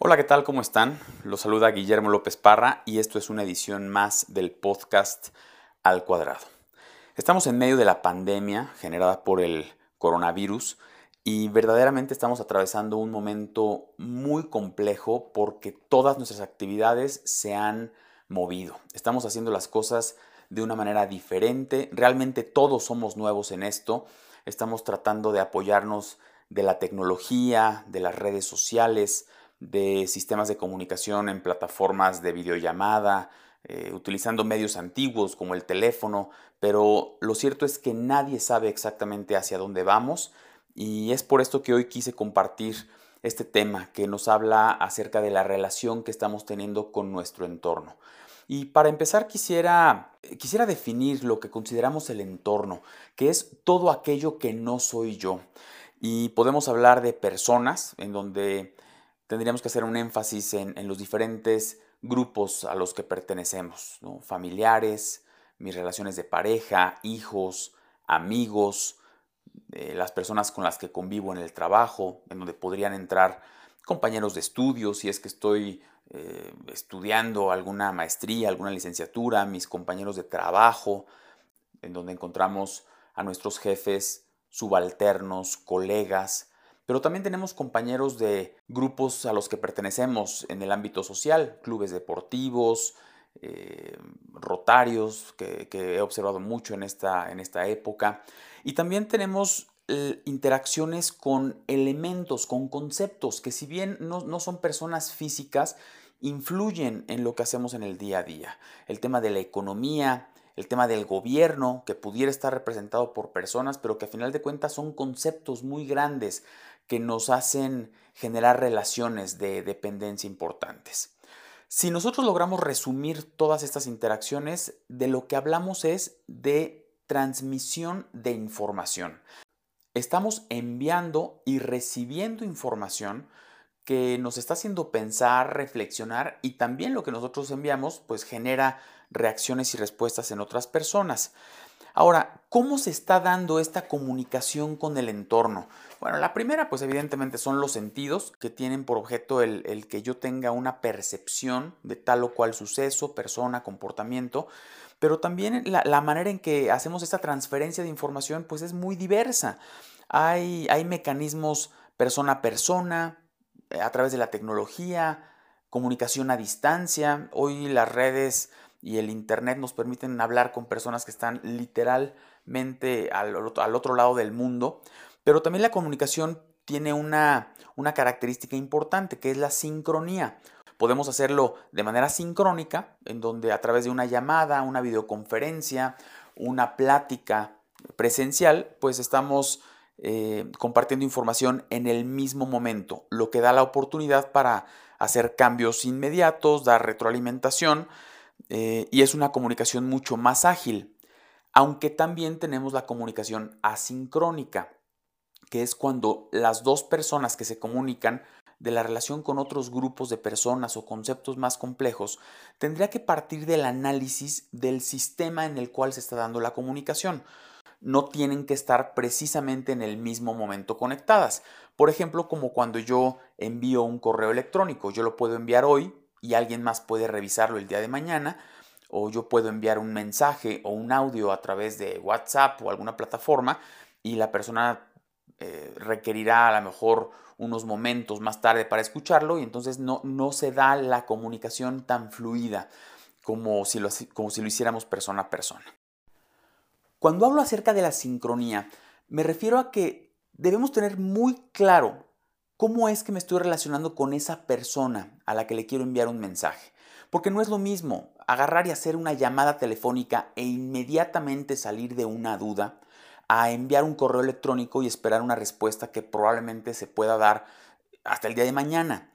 Hola, ¿qué tal? ¿Cómo están? Los saluda Guillermo López Parra y esto es una edición más del podcast Al Cuadrado. Estamos en medio de la pandemia generada por el coronavirus y verdaderamente estamos atravesando un momento muy complejo porque todas nuestras actividades se han movido. Estamos haciendo las cosas de una manera diferente. Realmente todos somos nuevos en esto. Estamos tratando de apoyarnos de la tecnología, de las redes sociales, de sistemas de comunicación en plataformas de videollamada, eh, utilizando medios antiguos como el teléfono, pero lo cierto es que nadie sabe exactamente hacia dónde vamos y es por esto que hoy quise compartir este tema que nos habla acerca de la relación que estamos teniendo con nuestro entorno. Y para empezar quisiera, quisiera definir lo que consideramos el entorno, que es todo aquello que no soy yo. Y podemos hablar de personas en donde tendríamos que hacer un énfasis en, los diferentes grupos a los que pertenecemos, familiares, mis relaciones de pareja, hijos, amigos, eh, las personas con las que convivo en el trabajo, en donde podrían entrar compañeros de estudio, si es que estoy eh, estudiando alguna maestría, alguna licenciatura, mis compañeros de trabajo, en donde encontramos a nuestros jefes, subalternos, colegas, pero también tenemos compañeros de grupos a los que pertenecemos en el ámbito social, clubes deportivos, eh, rotarios, que, he observado mucho en esta, en esta época. Y también tenemos eh, interacciones con elementos, con conceptos, que si bien no, no son personas físicas, influyen en lo que hacemos en el día a día. El tema de la economía, el tema del gobierno, que pudiera estar representado por personas, pero que a final de cuentas son conceptos muy grandes que nos hacen generar relaciones de dependencia importantes. Si nosotros logramos resumir todas estas interacciones, de lo que hablamos es de transmisión de información. Estamos enviando y recibiendo información que nos está haciendo pensar, reflexionar y también lo que nosotros enviamos pues genera reacciones y respuestas en otras personas. Ahora, ¿cómo se está dando esta comunicación con el entorno? Bueno, la primera, pues evidentemente son los sentidos que tienen por objeto el, que yo tenga una percepción de tal o cual suceso, persona, comportamiento, pero también la, manera en que hacemos esta transferencia de información, pues es muy diversa. Hay, hay mecanismos persona a persona, eh, a través de la tecnología, comunicación a distancia. Hoy las redes y el Internet nos permiten hablar con personas que están literalmente al, otro lado del mundo, pero también la comunicación tiene una, una característica importante que es la sincronía. Podemos hacerlo de manera sincrónica, en donde a través de una llamada, una videoconferencia, una plática presencial, pues estamos eh, compartiendo información en el mismo momento, lo que da la oportunidad para hacer cambios inmediatos, dar retroalimentación eh, y es una comunicación mucho más ágil, aunque también tenemos la comunicación asincrónica, que es cuando las dos personas que se comunican de la relación con otros grupos de personas o conceptos más complejos, tendría que partir del análisis del sistema en el cual se está dando la comunicación. No tienen que estar precisamente en el mismo momento conectadas. Por ejemplo, como cuando yo envío un correo electrónico, yo lo puedo enviar hoy, y alguien más puede revisarlo el día de mañana, o yo puedo enviar un mensaje o un audio a través de WhatsApp o alguna plataforma y la persona eh, requerirá a lo mejor unos momentos más tarde para escucharlo y entonces no, no se da la comunicación tan fluida como si, lo, como si lo hiciéramos persona a persona. Cuando hablo acerca de la sincronía, me refiero a que debemos tener muy claro ¿Cómo es que me estoy relacionando con esa persona a la que le quiero enviar un mensaje? Porque no es lo mismo agarrar y hacer una llamada telefónica e inmediatamente salir de una duda a enviar un correo electrónico y esperar una respuesta que probablemente se pueda dar hasta el día de mañana.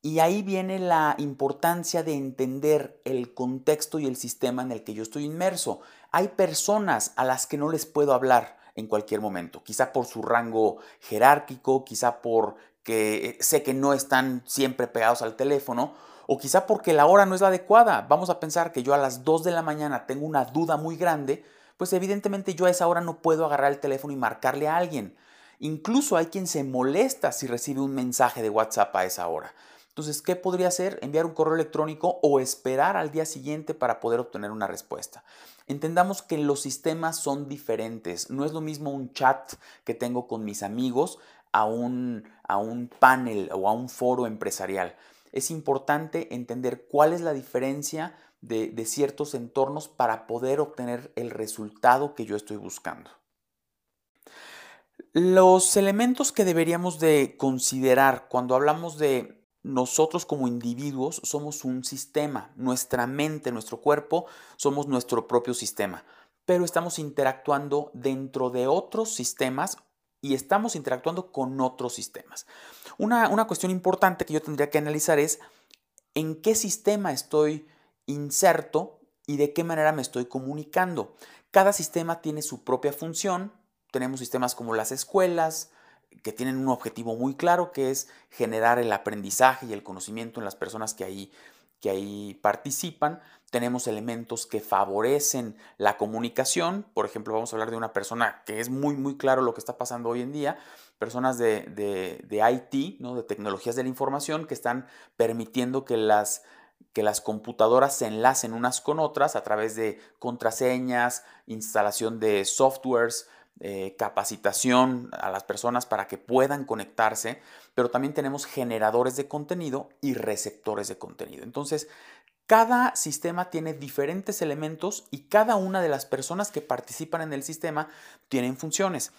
Y ahí viene la importancia de entender el contexto y el sistema en el que yo estoy inmerso. Hay personas a las que no les puedo hablar en cualquier momento, quizá por su rango jerárquico, quizá por que eh, sé que no están siempre pegados al teléfono, o quizá porque la hora no es la adecuada. Vamos a pensar que yo a las 2 de la mañana tengo una duda muy grande, pues evidentemente yo a esa hora no puedo agarrar el teléfono y marcarle a alguien. Incluso hay quien se molesta si recibe un mensaje de WhatsApp a esa hora. Entonces, ¿qué podría hacer? Enviar un correo electrónico o esperar al día siguiente para poder obtener una respuesta. Entendamos que los sistemas son diferentes. No es lo mismo un chat que tengo con mis amigos a un, a un panel o a un foro empresarial. Es importante entender cuál es la diferencia de, de ciertos entornos para poder obtener el resultado que yo estoy buscando. Los elementos que deberíamos de considerar cuando hablamos de nosotros como individuos somos un sistema, nuestra mente, nuestro cuerpo, somos nuestro propio sistema, pero estamos interactuando dentro de otros sistemas y estamos interactuando con otros sistemas. Una, una cuestión importante que yo tendría que analizar es en qué sistema estoy inserto y de qué manera me estoy comunicando. Cada sistema tiene su propia función. Tenemos sistemas como las escuelas, que tienen un objetivo muy claro, que es generar el aprendizaje y el conocimiento en las personas que ahí, que ahí participan. Tenemos elementos que favorecen la comunicación. Por ejemplo, vamos a hablar de una persona que es muy, muy claro lo que está pasando hoy en día. Personas de, de, de IT, ¿no? de tecnologías de la información, que están permitiendo que las, que las computadoras se enlacen unas con otras a través de contraseñas, instalación de softwares, eh, capacitación a las personas para que puedan conectarse, pero también tenemos generadores de contenido y receptores de contenido. Entonces, cada sistema tiene diferentes elementos y cada una de las personas que participan en el sistema tienen funciones.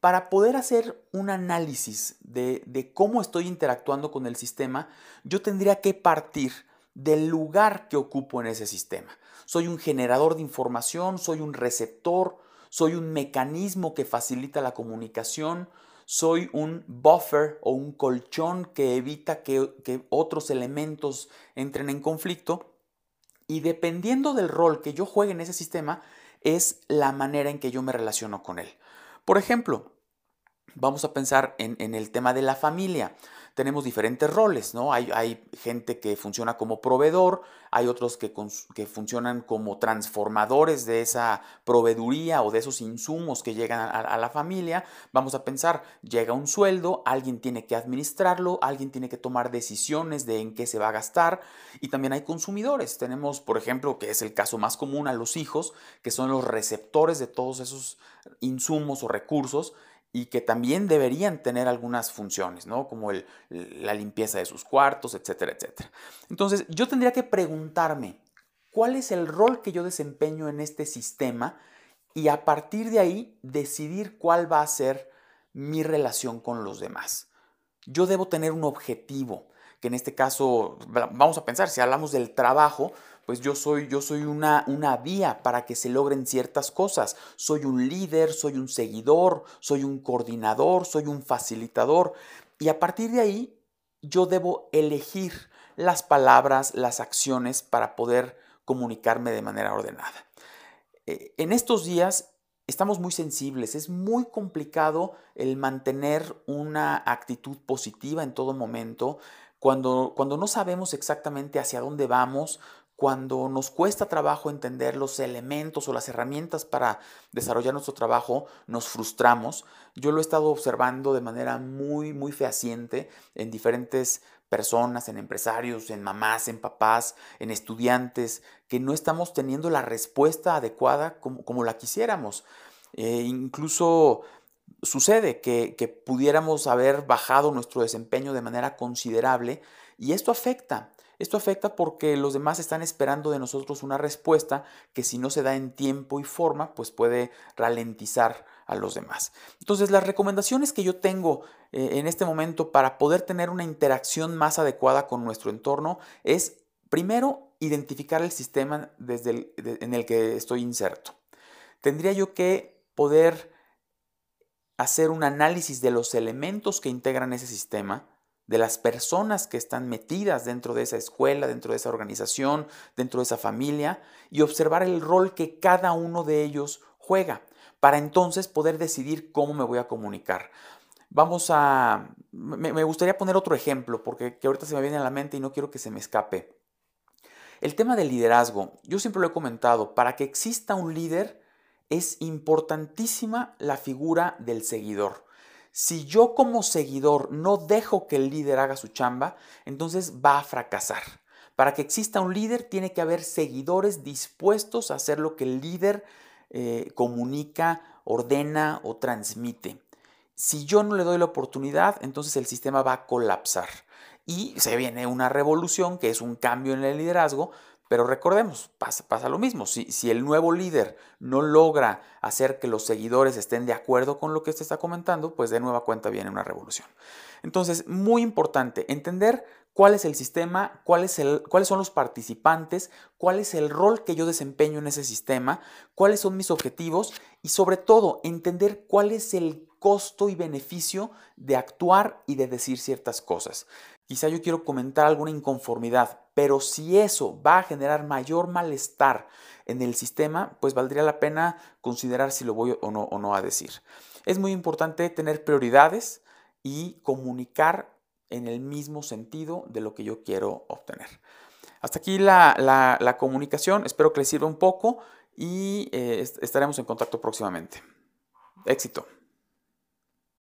Para poder hacer un análisis de, de cómo estoy interactuando con el sistema, yo tendría que partir del lugar que ocupo en ese sistema. Soy un generador de información, soy un receptor, soy un mecanismo que facilita la comunicación, soy un buffer o un colchón que evita que, otros elementos entren en conflicto. Y dependiendo del rol que yo juegue en ese sistema es la manera en que yo me relaciono con él. Por ejemplo, vamos a pensar en el tema de la familia tenemos diferentes roles, ¿no? Hay, gente que funciona como proveedor, hay otros que, que, funcionan como transformadores de esa proveeduría o de esos insumos que llegan a, la familia. Vamos a pensar, llega un sueldo, alguien tiene que administrarlo, alguien tiene que tomar decisiones de en qué se va a gastar y también hay consumidores. Tenemos, por ejemplo, que es el caso más común a los hijos, que son los receptores de todos esos insumos o recursos y que también deberían tener algunas funciones, ¿no? Como la limpieza de sus cuartos, etcétera, etcétera. Entonces, yo tendría que preguntarme, ¿cuál es el rol que yo desempeño en este sistema? Y a partir de ahí, decidir cuál va a ser mi relación con los demás. Yo debo tener un objetivo, que en este caso, vamos a pensar, si hablamos del trabajo, pues yo soy, yo soy una, una vía para que se logren ciertas cosas. Soy un líder, soy un seguidor, soy un coordinador, soy un facilitador. Y a partir de ahí, yo debo elegir las palabras, las acciones para poder comunicarme de manera ordenada. Eh, en estos días estamos muy sensibles, es muy complicado el mantener una actitud positiva en todo momento. Cuando, cuando no sabemos exactamente hacia dónde vamos, cuando nos cuesta trabajo entender los elementos o las herramientas para desarrollar nuestro trabajo, nos frustramos. Yo lo he estado observando de manera muy, muy fehaciente en diferentes personas, en empresarios, en mamás, en papás, en estudiantes, que no estamos teniendo la respuesta adecuada como, la quisiéramos. Eh, incluso sucede que, que pudiéramos haber bajado nuestro desempeño de manera considerable y esto afecta esto afecta porque los demás están esperando de nosotros una respuesta que si no se da en tiempo y forma, pues puede ralentizar a los demás. Entonces, las recomendaciones que yo tengo eh, en este momento para poder tener una interacción más adecuada con nuestro entorno es, primero, identificar el sistema desde en el que estoy inserto. Tendría yo que poder hacer un análisis de los elementos que integran ese sistema, de las personas que están metidas dentro de esa escuela, dentro de esa organización, dentro de esa familia, y observar el rol que cada uno de ellos juega, para entonces poder decidir cómo me voy a comunicar. Vamos a... Me, gustaría poner otro ejemplo, porque que ahorita se me viene a la mente y no quiero que se me escape. El tema del liderazgo, yo siempre lo he comentado, para que exista un líder es importantísima la figura del seguidor. Si yo como seguidor no dejo que el líder haga su chamba, entonces va a fracasar. Para que exista un líder tiene que haber seguidores dispuestos a hacer lo que el líder eh, comunica, ordena o transmite. Si yo no le doy la oportunidad, entonces el sistema va a colapsar. Y se viene una revolución, que es un cambio en el liderazgo, pero recordemos, pasa, pasa lo mismo. Si, si, el nuevo líder no logra hacer que los seguidores estén de acuerdo con lo que este está comentando, pues de nueva cuenta viene una revolución. Entonces, muy importante entender cuál es el sistema, el, cuáles son los participantes, cuál es el rol que yo desempeño en ese sistema, cuáles son mis objetivos y sobre todo entender cuál es el costo y beneficio de actuar y de decir ciertas cosas. Quizá yo quiero comentar alguna inconformidad, pero si eso va a generar mayor malestar en el sistema, pues valdría la pena considerar si lo voy o no, o no a decir. Es muy importante tener prioridades y comunicar en el mismo sentido de lo que yo quiero obtener. Hasta aquí la, comunicación, espero que les sirva un poco y eh, estaremos en contacto próximamente. Éxito.